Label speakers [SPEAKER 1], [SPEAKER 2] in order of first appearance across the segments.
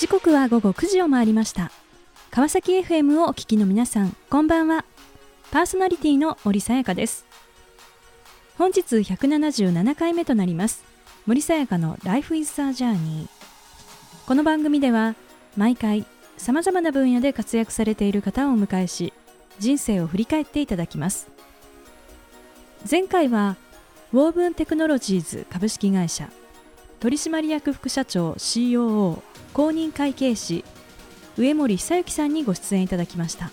[SPEAKER 1] 時刻は午後9時を回りました。川崎 FM をお聞きの皆さんこんばんは。パーソナリティの森さやかです。本日177回目となります。森さやかの Life is a Journey この番組では毎回さまざまな分野で活躍されている方をお迎えし人生を振り返っていただきます。前回はウォーブンテクノロジーズ株式会社取締役副社長 COO 公認会計士上森久之さんにご出演いただきました。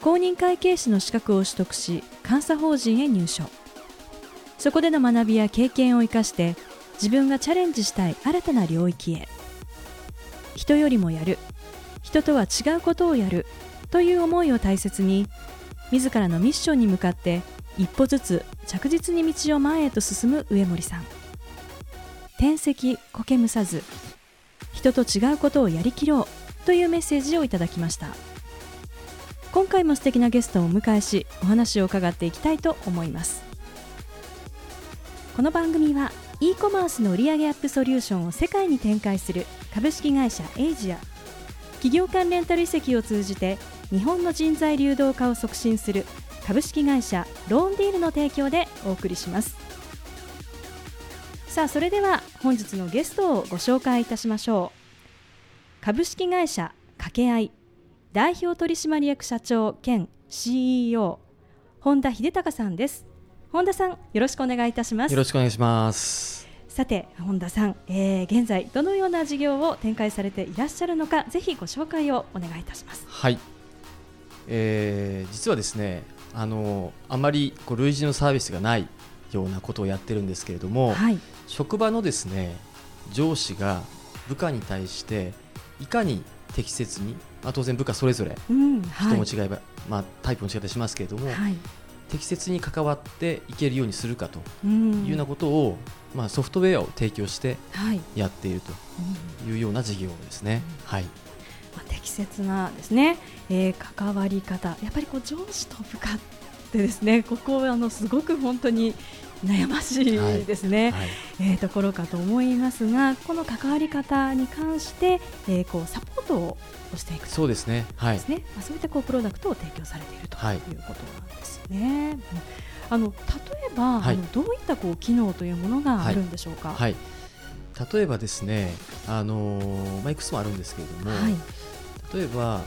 [SPEAKER 1] 公認会計士の資格を取得し監査法人へ入所。そこでの学びや経験を生かして自分がチャレンジしたい新たな領域へ。人よりもやる。人とは違うことをやる。という思いを大切に自らのミッションに向かって一歩ずつ着実に道を前へと進む上森さん。天石苔むさず。人と違うことをやりきろうというメッセージをいただきました。今回も素敵なゲストをお迎えしお話を伺っていきたいと思います。この番組は e コマースの売上アップソリューションを世界に展開する株式会社エイジア。企業間レンタル移籍を通じて日本の人材流動化を促進する株式会社ローンディールの提供でお送りします。さあそれでは本日のゲストをご紹介いたしましょう。株式会社掛け合い代表取締役社長兼 CEO 本田秀隆さんです。本田さんよろしくお願いいたします。
[SPEAKER 2] よろしくお願いします。
[SPEAKER 1] さて本田さん、えー、現在どのような事業を展開されていらっしゃるのかぜひご紹介をお願いいたします。
[SPEAKER 2] はい、えー、実はですねあのあまりこう類似のサービスがないようなことをやってるんですけれども、はい、職場のですね上司が部下に対していかに適切に、まあ、当然部下それぞれ人も違えば、はい、まあ、タイプも違ったりしますけれども、はい、適切に関わっていけるようにするかというようなことを、まあ、ソフトウェアを提供してやっているというような事業ですね。はい。
[SPEAKER 1] まあ、適切なですね、えー、関わり方。やっぱりこう上司と部下ってですねここあのすごく本当に悩ましいですね、はい。はい、えー、ところかと思いますがこの関わり方に関して、えー、こうサポートをしていく
[SPEAKER 2] そうですね,、はい。ですね。
[SPEAKER 1] まあ、そういったこうプロダクトを提供されているとい。うことなんですね。あの例えば、はい、あのどういったこう機能というものがあるんでしょうか？
[SPEAKER 2] はい。例えばですね、あのー、まあ、いくつもあるんですけれども、はい、例えば、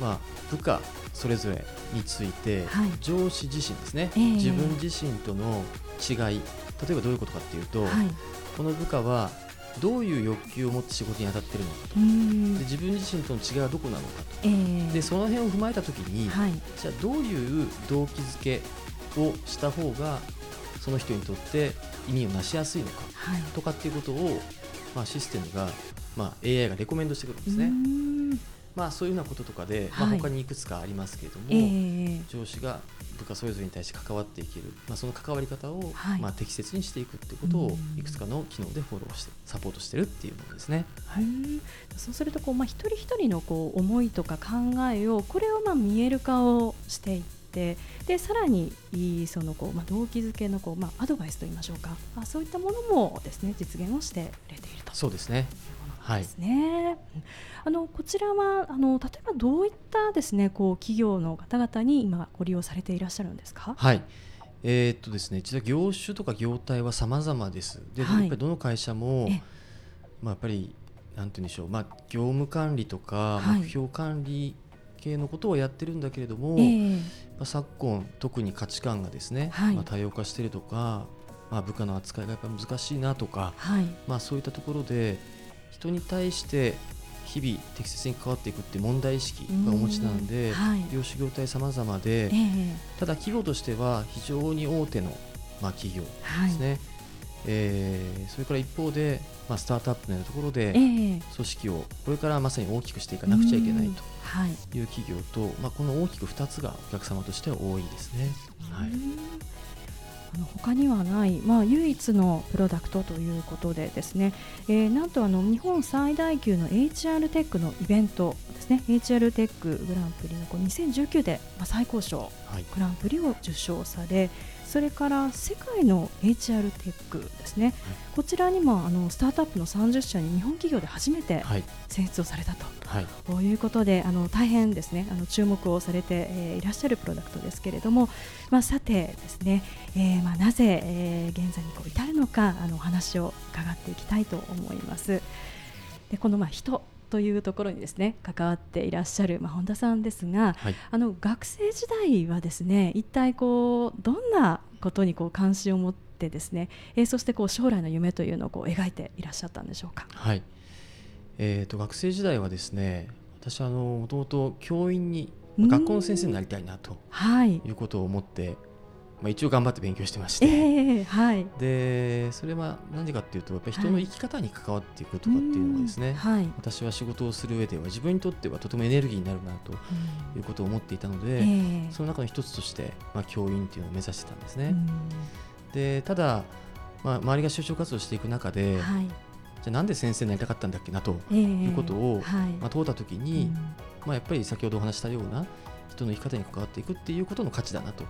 [SPEAKER 2] まあ、部下それぞれについて、はい、上司自身ですね、えー、自分自身との違い例えばどういうことかっていうと、はい、この部下はどういう欲求を持って仕事に当たっているのかと。で自分自身との違いはどこなのかと、えー、でその辺を踏まえたときに、はい、じゃあどういう動機づけをした方がその人にとって意味をなしやすいのか、はい、とかっていうことを、まあ、システムが、まあ、AI がレコメンドしてくるんですね。まあ、そういうようなこととかで、まあ、他にいくつかありますけれども、えー、上司が部下それぞれに対して関わっていける、まあ、その関わり方を、はい、まあ、適切にしていくっていうことをいくつかの機能でフォローしてサポートしてるっていうものですね。
[SPEAKER 1] はい、そうするとこう、まあ、一人一人のこう思いとか考えをこれをまあ見える化をしていってでさらにそのこう、まあ、動機づけのこう、まあ、アドバイスといいましょうか、まあ、そういったものもですね実現をしてくれていると。
[SPEAKER 2] そうですね
[SPEAKER 1] ですね。はい、あのこちらはあの例えばどういったですねこう企業の方々に今ご利用されていらっしゃるんですか？
[SPEAKER 2] はい。えー、っとですね、実は業種とか業態は様々です。で、はい、やっぱりどの会社もまあやっぱりなんて言うんでしょう、まあ業務管理とか目標管理系のことをやってるんだけれども、はい、まあ昨今特に価値観がですね、はい、まあ多様化しているとか。まあ、部下の扱いがやっぱ難しいなとか、はい、まあ、そういったところで人に対して日々適切に関わっていくって問題意識がお持ちなので、はい、業種業態様々で、えー、ただ企業としては非常に大手の、まあ、企業ですね、はい、えー、それから一方で、まあ、スタートアップのようなところで、組織をこれからまさに大きくしていかなくちゃいけないとい。う企業と、まあ、この大きく2つがお客様としては多いですね。はい。
[SPEAKER 1] あの他にはない、まあ、唯一のプロダクトということでですね、えー、なんとあの日本最大級の HR テックのイベントですね。HR テックグランプリのこう2019で、まあ、最高賞、はい、グランプリを受賞されそれから世界の HR テックですね、はい、こちらにもあのスタートアップの30社に日本企業で初めて選出をされたと、はい、こういうことであの大変ですね。あの注目をされて、えー、いらっしゃるプロダクトですけれども、まあ、さてですね、えーまあ、なぜ、えー、現在にこう至るのかあのお話を伺っていきたいと思います。でこのまあ人というところにですね関わっていらっしゃる、まあ、本田さんですが、はい、あの学生時代はですね一体こうどんなことにこう関心を持ってですね、えー、そしてこう将来の夢というのをこう描いていらっしゃったんでしょうか？
[SPEAKER 2] はい、えーと、学生時代はですね私あのもともと教員に学校の先生になりたいなということを思ってまあ、一応頑張って勉強してまして、えーはい、でそれは何でかっていうとやっぱり人の生き方に関わっていくとかっていうのがですね、はい、私は仕事をする上では自分にとってはとてもエネルギーになるなということを思っていたので、えー、その中の一つとして、まあ、教員っていうのを目指してたんですね。でただ、まあ、周りが就職活動していく中で、はい、じゃあなんで先生になりたかったんだっけなということを、まあ、問うた時に、まあ、やっぱり先ほどお話したような人の生き方に関わっていくっていうことの価値だなと。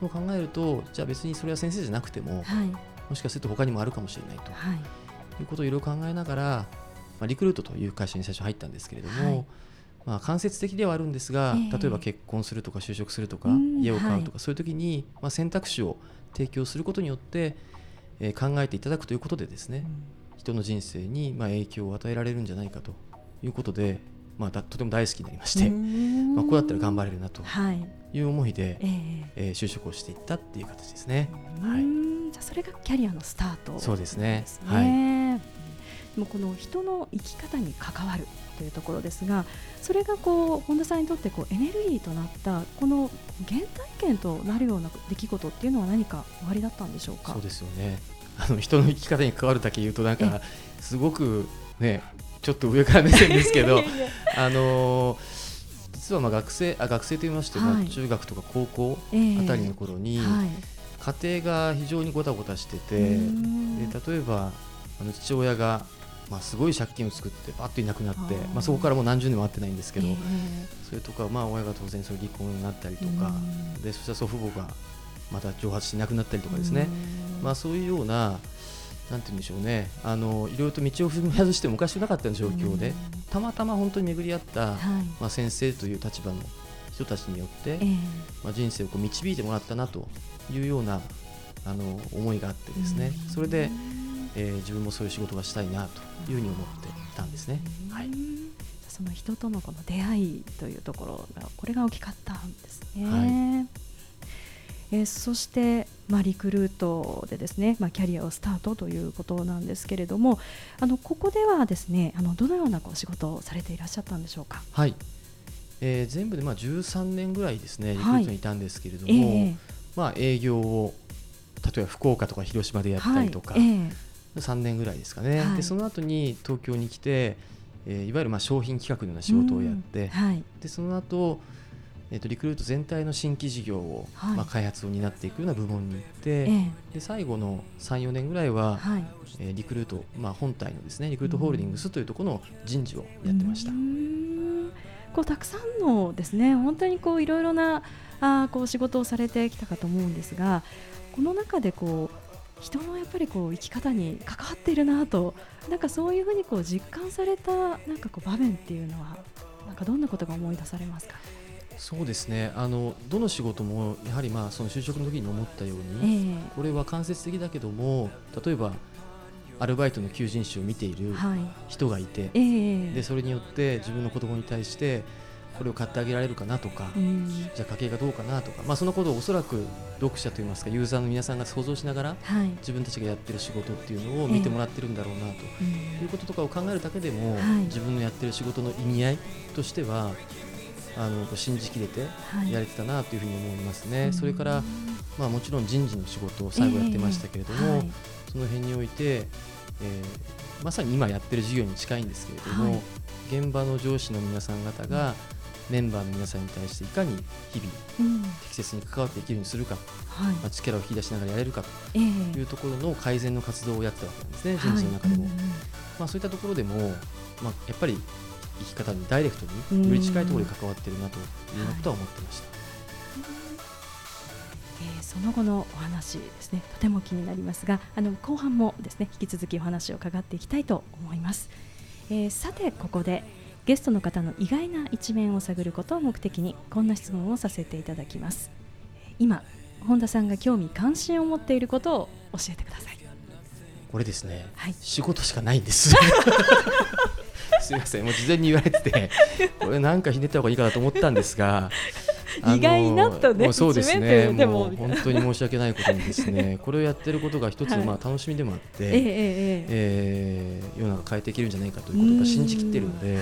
[SPEAKER 2] を考えるとじゃあ別にそれは先生じゃなくても、はい、もしかすると他にもあるかもしれないと、はい、いうことをいろいろ考えながら、まあ、リクルートという会社に最初入ったんですけれども、はい、まあ、間接的ではあるんですが、えー、例えば結婚するとか就職するとか家を買うとか、そういう時に、まあ、選択肢を提供することによって、えー、考えていただくということでですね、うん、人の人生にまあ影響を与えられるんじゃないかということで、まあ、とても大好きになりまして、まあ、こうだったら頑張れるなという思いで、えー、えー、就職をしていったっていう形ですね。
[SPEAKER 1] はい、じゃそれがキャリアのスタート、
[SPEAKER 2] ね、そうですね。はい。
[SPEAKER 1] でもこの人の生き方に関わるというところですがそれがこう本田さんにとってこうエネルギーとなったこの原体験となるような出来事っていうのは何かおありだったんでしょうか？
[SPEAKER 2] そうですよね。あの人の生き方に関わるだけ言うとなんかすごくねちょっと上から目線ですけど あのー実はまあ学生あ学生といいまして、はい、中学とか高校あたりの頃に、えーはい、家庭が非常にごたごたしててで例えばあの父親がまあ、すごい借金を作ってパッといなくなってまあ、そこからもう何十年も会ってないんですけど、えー、それとか、まあ、親が当然そ離婚になったりとかでそしたら祖父母がまた蒸発していなくなったりとかですね、まあ、そういうようななんて言うんでしょうね。あのいろいろと道を踏み外してもおかしくなかった状況で、たまたま本当に巡り合った、はい、まあ、先生という立場の人たちによって、えー、まあ、人生をこう導いてもらったなというようなあの思いがあってですね、それで、えー、自分もそういう仕事がしたいなというふうに思っていたんですね。はい、
[SPEAKER 1] その人とのこの出会いというところがこれが大きかったんですね。はいえー、そして、まあ、リクルートでですね、まあ、キャリアをスタートということなんですけれどもあのここではですねあのどのようなこう仕事をされていらっしゃったんでしょうか？
[SPEAKER 2] はい。えー、全部でまあ13年ぐらいですねリクルートにいたんですけれども、はいえ。ー、まあ、営業を例えば福岡とか広島でやったりとか、はい。えー、3年ぐらいですかね、はい、でその後に東京に来て、えー、いわゆるまあ商品企画のような仕事をやって、はい、でその後えーと、リクルート全体の新規事業を、はい、まあ、開発を担っていくような部門に行って、ええ、で最後の34年ぐらいは、はい、えー、リクルート、まあ、本体のですねリクルートホールディングスというところの人事をやってました。
[SPEAKER 1] こうたくさんのですね本当にこういろいろなあこう仕事をされてきたかと思うんですがこの中でこう人のやっぱりこう生き方に関わっているなとなんかそういうふうにこう実感されたなんかこう場面っていうのはなんかどんなことが思い出されますか？
[SPEAKER 2] そうですね。あのどの仕事もやはりまあその就職の時に思ったように、えー、これは間接的だけども例えばアルバイトの求人誌を見ている人がいて、はいえ。ー、でそれによって自分の子供に対してこれを買ってあげられるかなとか、うん、じゃあ家計がどうかなとか、まあ、そのことをおそらく読者といいますかユーザーの皆さんが想像しながら、はい、自分たちがやってる仕事っていうのを見てもらってるんだろうなと、えー、いうこととかを考えるだけでも、はい、自分のやってる仕事の意味合いとしてはあの信じきれてやれてたなというふうに思いますね。はい、それから、まあ、もちろん人事の仕事を最後やってましたけれども、えーはい、その辺において、えー、まさに今やってる事業に近いんですけれども、はい、現場の上司の皆さん方が、メンバーの皆さんに対していかに日々適切に関わっていけるようにするか、はい。まあ、力を引き出しながらやれるかというところの改善の活動をやったわけなんですね、人事の中でも。まあ、そういったところでも、まあ、やっぱり生き方にダイレクトにより近いところに関わっているなということは思ってました。
[SPEAKER 1] えー、その後のお話ですね。とても気になりますがあの後半もですね引き続きお話を伺っていきたいと思います、えー、さてここでゲストの方の意外な一面を探ることを目的にこんな質問をさせていただきます。今本田さんが興味関心を持っていることを教えてください。
[SPEAKER 2] これですね、はい、仕事しかないんです すみませんもう事前に言われてて これなんかひねった方がいいかなと思ったんですが
[SPEAKER 1] 意外なとね
[SPEAKER 2] そうですねも。う本当に申し訳ないことにですねこれをやってることが一つまあ楽しみでもあって、えええ世の中変えていけるんじゃないかということを信じきっているので、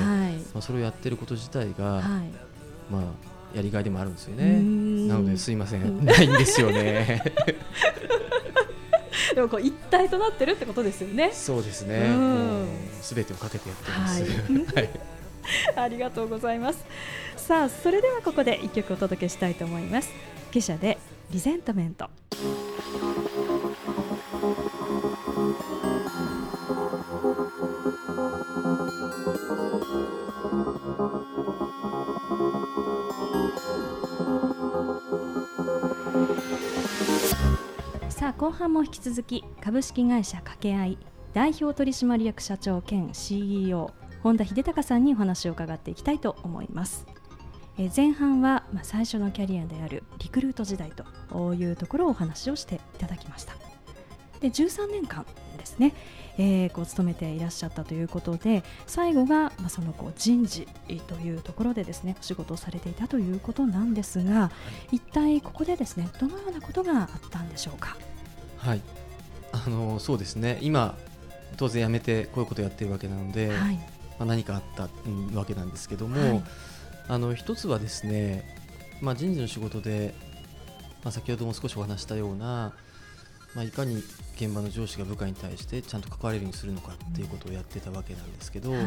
[SPEAKER 2] まあ、それをやってること自体が、まあやりがいでもあるんですよね。なのですいません。ないんですよね
[SPEAKER 1] でもこう一体となってるってことですよね。
[SPEAKER 2] そうですね。すべてをかけてやってます。はい、
[SPEAKER 1] ありがとうございます。さあそれではここで一曲お届けしたいと思います記者でリゼントメントさあ後半も引き続き株式会社掛け合い代表取締役社長兼 CEO 本田秀隆さんにお話を伺っていきたいと思います。え前半は、まあ、最初のキャリアであるリクルート時代というところをお話をしていただきました。で13年間ですね、えー、こう勤めていらっしゃったということで最後が、まあ、そのこう人事というところでですねお仕事をされていたということなんですが一体ここでですねどのようなことがあったんでしょうか？
[SPEAKER 2] はい。あのそうですね。今当然辞めてこういうことをやってるわけなので、はい、まあ、何かあったわけなんですけども、はい。あの一つはですね、まあ、人事の仕事で、まあ、先ほども少しお話したような、まあ、いかに現場の上司が部下に対してちゃんと関われるようにするのかっていうことをやってたわけなんですけど、はい、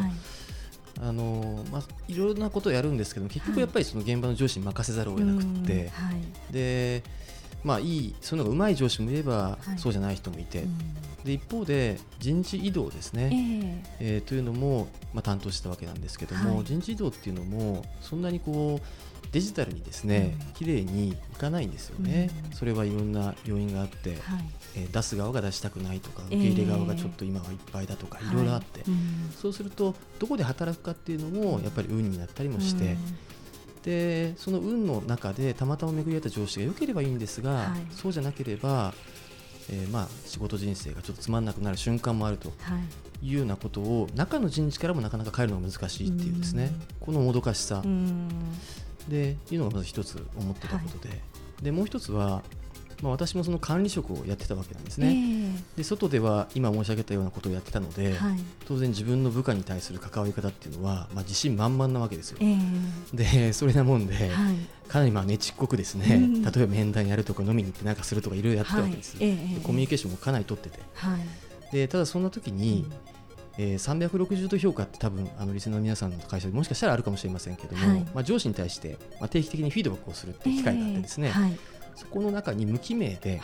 [SPEAKER 2] あのまあ、いろんなことをやるんですけど結局やっぱりその現場の上司に任せざるを得なくて、はい、でまあ、いいそういうのがうまい上司もいれば、そうじゃない人もいて、で一方で人事異動ですね、えー、えー、というのも、まあ、担当したわけなんですけども、はい、人事異動っていうのもそんなにこうデジタルにですね、うん、綺麗にいかないんですよね、うん、それはいろんな要因があって、はい、えー、出す側が出したくないとか受け入れ側がちょっと今はいっぱいだとか、い。ろいろあって、はいそうするとどこで働くかっていうのもやっぱり運になったりもして、でその運の中でたまたま巡り合った上司が良ければいいんですが、はい、そうじゃなければ、えー、まあ仕事人生がちょっとつまんなくなる瞬間もあるとい。うようなことを中の人事からもなかなか変えるのが難しいっていうですね。このもどかしさ。でいうのがまず一つ思ってたことで。はい、でもう一つはまあ、私もその管理職をやってたわけなんですね、えー、で外では今申し上げたようなことをやってたので、はい、当然自分の部下に対する関わり方っていうのは、まあ、自信満々なわけですよ、えー、でそれなもんで、はい、かなりまあねちっこくですね、うん、例えば面談やるとか飲みに行ってなんかするとかいろいろやってたわけです、はいえー、コミュニケーションもかなり取ってて、でただそんな時に、うん。えー、360度評価って多分あのリスナーの皆さんの会社でもしかしたらあるかもしれませんけども、はい、まあ、上司に対して、まあ、定期的にフィードバックをするっていう機会があってですね、えーはい、そこの中に無記名で、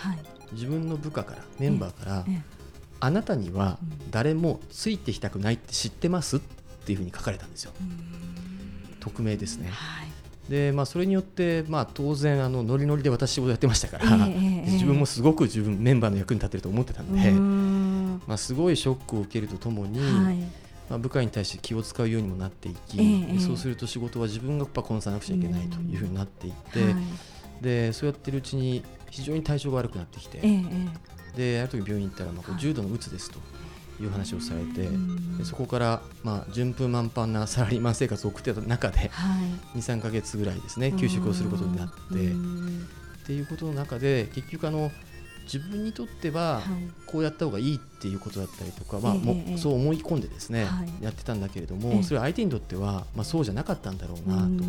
[SPEAKER 2] 自分の部下からメンバーから、あなたには誰もついてきたくないって知ってます？っていうふうに書かれたんですよ。匿名ですね。でまあ、それによって、まあ、当然あのノリノリで私仕事やってましたから、えー、自分もすごく自分メンバーの役に立ってると思ってたので、まあ、すごいショックを受けるとともに、はい、まあ、部下に対して気を使うようにもなっていき、えー、そうすると仕事は自分がやっぱこなさなくちゃいけないというふうになっていって、はいでそうやってるうちに非常に体調が悪くなってきて、えである時病院に行ったらまあ重度のうつですという話をされて、でそこからまあ順風満帆なサラリーマン生活を送ってた中で、はい、23か月ぐらいですね休職をすることになってっていうことの中で結局あの自分にとってはこうやった方がいいっていうことだったりとか、まあ、もそう思い込んでですね、やってたんだけれども、それは相手にとっては、まあ、そうじゃなかったんだろうなと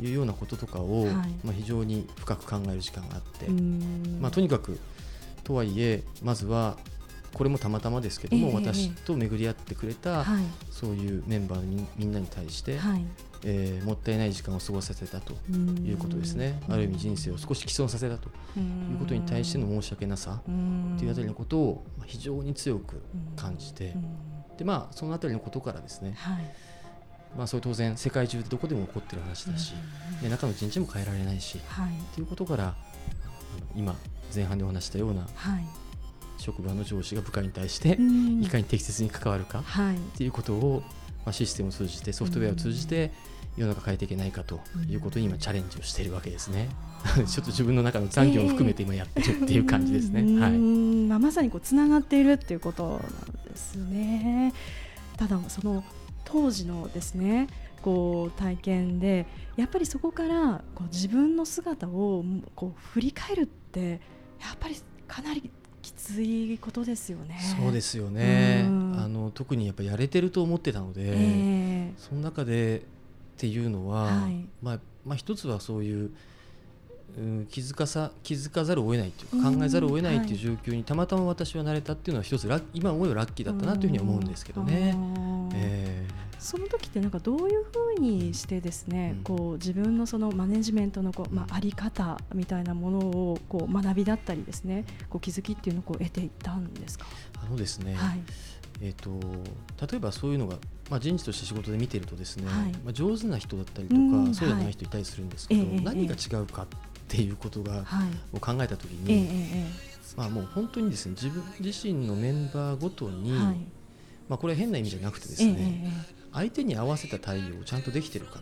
[SPEAKER 2] いうようなこととかを、はい、まあ、非常に深く考える時間があって、まあ、とにかくとはいえまずはこれもたまたまですけども、えー、私と巡り合ってくれた、はい、そういうメンバーみみんなに対して、はい、えー、もったいない時間を過ごさせたということですね。ある意味人生を少し既存させたということに対しての申し訳なさというあたりのことを非常に強く感じてで、まあ、そのあたりのことからですね、はいまあ、それ当然世界中でどこでも起こってる話だし、で中の人事も変えられないし、はい、っていうことから今前半でお話したような、はい、職場の上司が部下に対していかに適切に関わるかっていうことを、まあ、システムを通じてソフトウェアを通じて世の中変えていけないかということに今チャレンジをしているわけですね。ちょっと自分の中の残業も含めて今やってるっていう感じですね。えー、はい。
[SPEAKER 1] まあまさにこうつながっているっていうことなんですね。ただその当時のですねこう体験でやっぱりそこからこう自分の姿をこう振り返るってやっぱりかなりきついことですよね。
[SPEAKER 2] そうですよね。あの特にやっぱやれてると思ってたので、えー、その中でっていうのは、はい、まあまあ一つはそういう。うん、気づかさ気づかざるを得ないというか考えざるを得ないという状況にたまたま私はなれたっていうのは一つラ今思えばラッキーだったなというふうに思うんですけどね。
[SPEAKER 1] えー、その時ってなんかどういうふうにしてですね、うん、こう自分のそのマネジメントのこう、まあ、あり方みたいなものをこう学びだったりですねこう気づきっていうのをこう得ていったんですか？
[SPEAKER 2] あのですね、はい。えーと、例えばそういうのが、まあ、人事として仕事で見てるとですね、はい、まあ、上手な人だったりとか、うん、そうじゃない人いたりするんですけど、はい、何が違うかっていうことが、を考えた時に、まあ、もう本当にですね自分自身のメンバーごとに、まあ、これは変な意味じゃなくてですね、相手に合わせた対応をちゃんとできてるか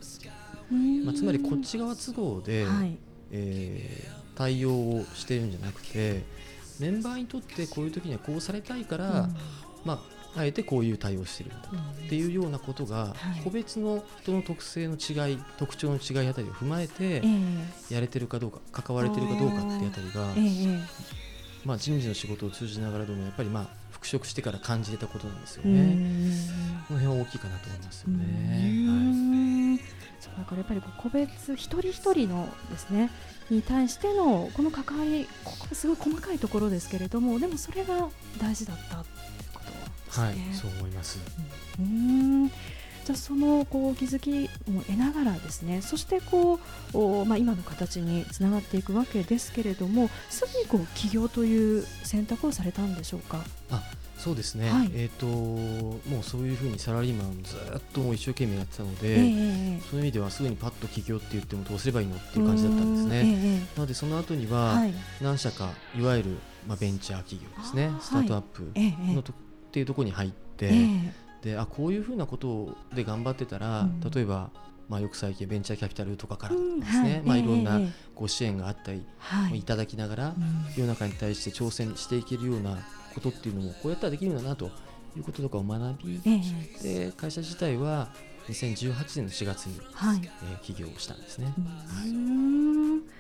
[SPEAKER 2] まあ、つまりこっち側都合で、はい、えー、対応をしてるんじゃなくてメンバーにとってこういう時にはこうされたいから、うん、まああえてこういう対応してるんだっていうようなことが、個別の人の特性の違い特徴の違いあたりを踏まえて、やれてるかどうか関われてるかどうかってあたりが、まあ、人事の仕事を通じながらでもやっぱりまあ復職してから感じれたことなんですよね。この辺は大きいかなと思いますよね。はい。
[SPEAKER 1] だからやっぱり個別一人一人のですねに対してのこの関わりここすごい細かいところですけれどもでもそれが大事だった
[SPEAKER 2] はい、そう思います。
[SPEAKER 1] うん、じゃあそのこう気づきを得ながらですねそしてこうお、まあ、今の形につながっていくわけですけれどもすぐにこう起業という選択をされたんでしょうか？
[SPEAKER 2] あそうですね、はい、えーと、もうそういうふうにサラリーマンずっともう一生懸命やってたので、えー、そういう意味ではすぐにパッと起業って言ってもどうすればいいのっていう感じだったんですね。えー、なのでその後には何社かいわゆるまあベンチャー企業ですね。スタートアップのとっていうところに入って、えー、であこういうふうなことで頑張ってたら、うん、例えば、まあ、よく最近ベンチャーキャピタルとかからですね、うんはい、まあ、いろんなご支援があったり、い、ただきながら、世の中に対して挑戦していけるようなことっていうのもこうやったらできるんだなということとかを学び、えー、で会社自体は2018年の4月に、はい。えー、起業したんですね。はい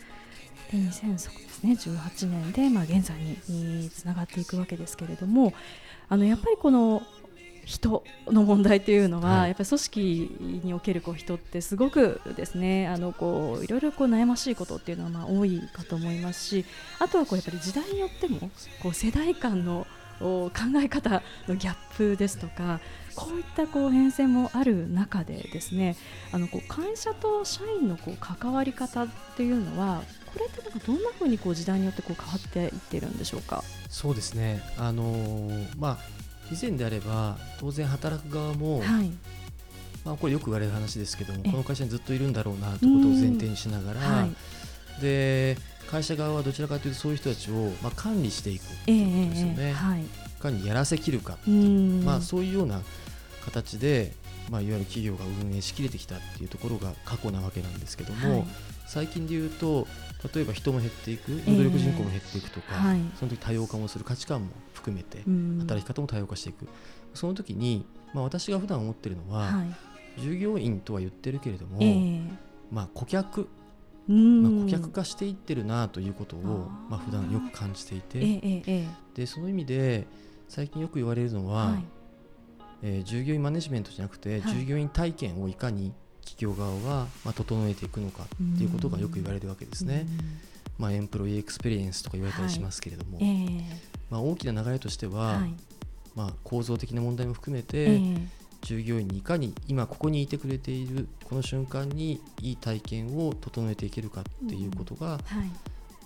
[SPEAKER 1] で2000そうですね18年で、まあ、現在につながっていくわけですけれどもあのやっぱりこの人の問題というのは、はい、やっぱり組織におけるこう人ってすごくですねあのこういろいろこう悩ましいことっていうのはまあ多いかと思いますしあとはこうやっぱり時代によってもこう世代間の考え方のギャップですとかこういったこう変遷もある中でですねあのこう会社と社員のこう関わり方っていうのはこれってなんかどんなふうにこう時代によってこう変わっていってるんでしょうか？
[SPEAKER 2] そうですね、あのー、まあ、以前であれば当然働く側も、はい、まあ、これよく言われる話ですけどもこの会社にずっといるんだろうなということを前提にしながら、はい、で会社側はどちらかというとそういう人たちを、まあ、管理していくということですよね、えーはい、管理やらせきるかっていう、まあ、そういうような形で、まあ、いわゆる企業が運営しきれてきたっていうところが過去なわけなんですけども、はい、最近で言うと例えば人も減っていく労働力人口も減っていくとか、えーはい、その時多様化もする価値観も含めて働き方も多様化していく。その時に、まあ、私が普段思ってるのは、はい、従業員とは言ってるけれども、えー、まあ、顧客まあ、顧客化していってるなということをまあ普段よく感じていて、えーえー、でその意味で最近よく言われるのは、はい、えー、従業員マネジメントじゃなくて、はい、従業員体験をいかに企業側はまあ整えていくのかっていうことがよく言われるわけですね。まあ、 employee experience とか言われたりしますけれども、はい。えー、まあ、大きな流れとしては、はい、まあ、構造的な問題も含めて、えー、従業員にいかに今ここにいてくれているこの瞬間にいい体験を整えていけるかっていうことが、うんはい、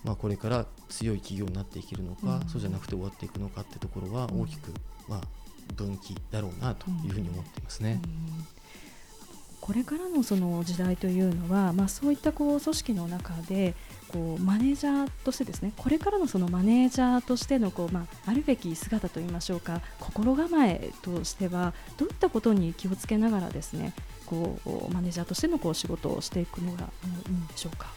[SPEAKER 2] まあ、これから強い企業になっていけるのか、うん、そうじゃなくて終わっていくのかってところは大きく、まあ、分岐だろうなというふうに思っていますね。
[SPEAKER 1] これからのその時代というのは、まあ、そういったこう組織の中でこうマネージャーとしてですねこれからのそのマネージャーとしてのこう、まあ、あるべき姿といいましょうか心構えとしてはどういったことに気をつけながらですねこうマネージャーとしてのこう仕事をしていくのがいいんでしょうか？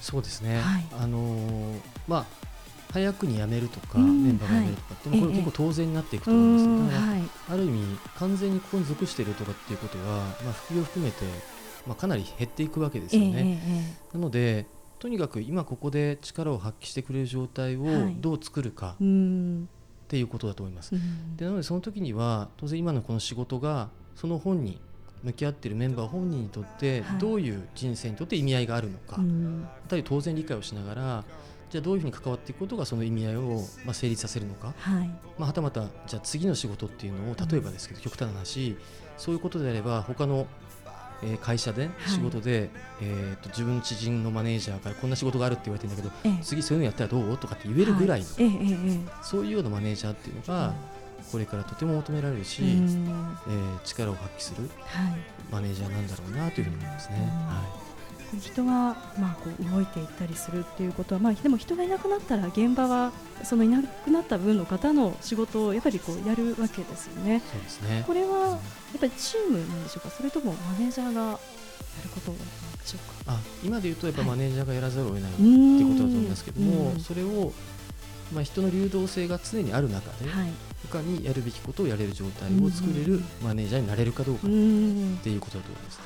[SPEAKER 2] そうですね、はい、あのー、まあ早くに辞めるとか、メンバーが辞めるとかって、はい、これ結構当然になっていくと思うんですよ、はい、ある意味完全にここに属しているとかっていうことは、まあ、副業含めて、まあ、かなり減っていくわけですよね。なのでとにかく今ここで力を発揮してくれる状態をどう作るかっていうことだと思います。でなのでその時には当然今のこの仕事がその本人向き合っているメンバー本人にとってどういう人生にとって意味合いがあるのか、はい、当然理解をしながらじゃあどういうふうに関わっていくことがその意味合いをまあ成立させるのか、はい。まあ、はたまたじゃあ次の仕事っていうのを例えばですけど、極端な話そういうことであれば他のえ会社で仕事で、はい、えー、と自分の知人のマネージャーからこんな仕事があるって言われてるんだけど、ええ、次そういうのやったらどうとかって言えるぐらいの、はい。え、そういうようなマネージャーっていうのが、これからとても求められるし、えー、力を発揮するマネージャーなんだろうなというふうに思いますね。はい
[SPEAKER 1] 人がまあこう動いていったりするっていうことは、まあ、でも人がいなくなったら現場はそのいなくなった分の方の仕事をやっぱりこうやるわけですよね。
[SPEAKER 2] そうですね。
[SPEAKER 1] これはやっぱりチームなんでしょうか？それともマネージャーがやることなんでしょうか？
[SPEAKER 2] あ今で言うとやっぱマネージャーがやらざるを得ない、はい、っていうことだと思いますけどもそれをまあ、人の流動性が常にある中で、はい、他にやるべきことをやれる状態を作れるマネージャーになれるかどうかっていうことだと思います。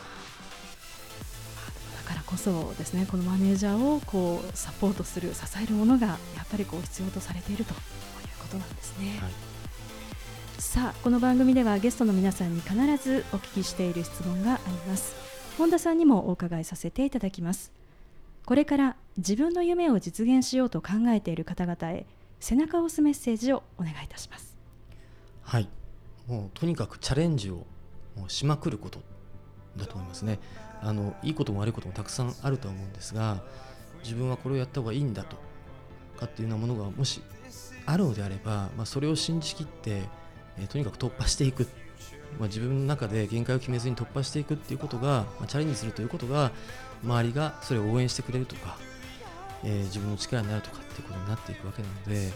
[SPEAKER 1] こそですねこのマネージャーをこうサポートする支えるものがやっぱりこう必要とされているということなんですね。はい、さあこの番組ではゲストの皆さんに必ずお聞きしている質問があります。本田さんにもお伺いさせていただきます。これから自分の夢を実現しようと考えている方々へ背中を押すメッセージをお願いいたします。
[SPEAKER 2] はい。もうとにかくチャレンジをもうしまくることだと思いますねあのいいことも悪いこともたくさんあるとは思うんですが自分はこれをやった方がいいんだとかっていうようなものがもしあるのであれば、まあ、それを信じきって、えー、とにかく突破していく、まあ、自分の中で限界を決めずに突破していくっていうことが、まあ、チャレンジするということが周りがそれを応援してくれるとか、えー、自分の力になるとかっていうことになっていくわけなので、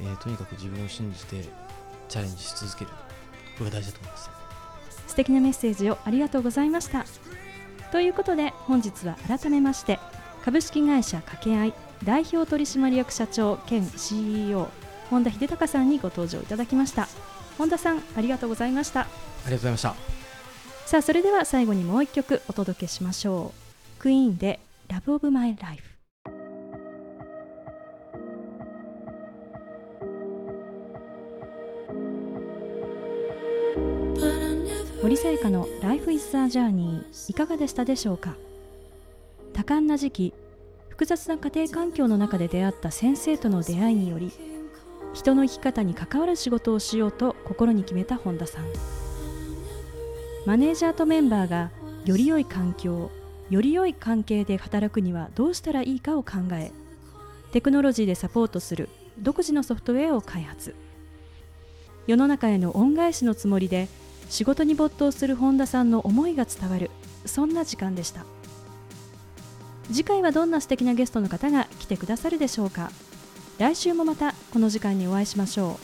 [SPEAKER 2] えー、とにかく自分を信じてチャレンジし続ける。これが大事だと思います。
[SPEAKER 1] 素敵なメッセージをありがとうございました。ということで本日は改めまして株式会社掛け合い代表取締役社長兼 CEO 本田秀隆さんにご登場いただきました。本田さんありがとうございました。あ
[SPEAKER 2] りがとうございました。
[SPEAKER 1] さあそれでは最後にもう一曲お届けしましょう。クイーンで Love of My Life 森さやかの Life is a Journey いかがでしたでしょうか？多感な時期複雑な家庭環境の中で出会った先生との出会いにより人の生き方に関わる仕事をしようと心に決めた本田さん。マネージャーとメンバーがより良い環境より良い関係で働くにはどうしたらいいかを考えテクノロジーでサポートする独自のソフトウェアを開発。世の中への恩返しのつもりで仕事に没頭する本田さんの思いが伝わる。そんな時間でした。次回はどんな素敵なゲストの方が来てくださるでしょうか。来週もまたこの時間にお会いしましょう。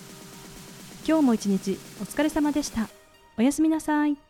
[SPEAKER 1] 今日も一日お疲れ様でした。おやすみなさい。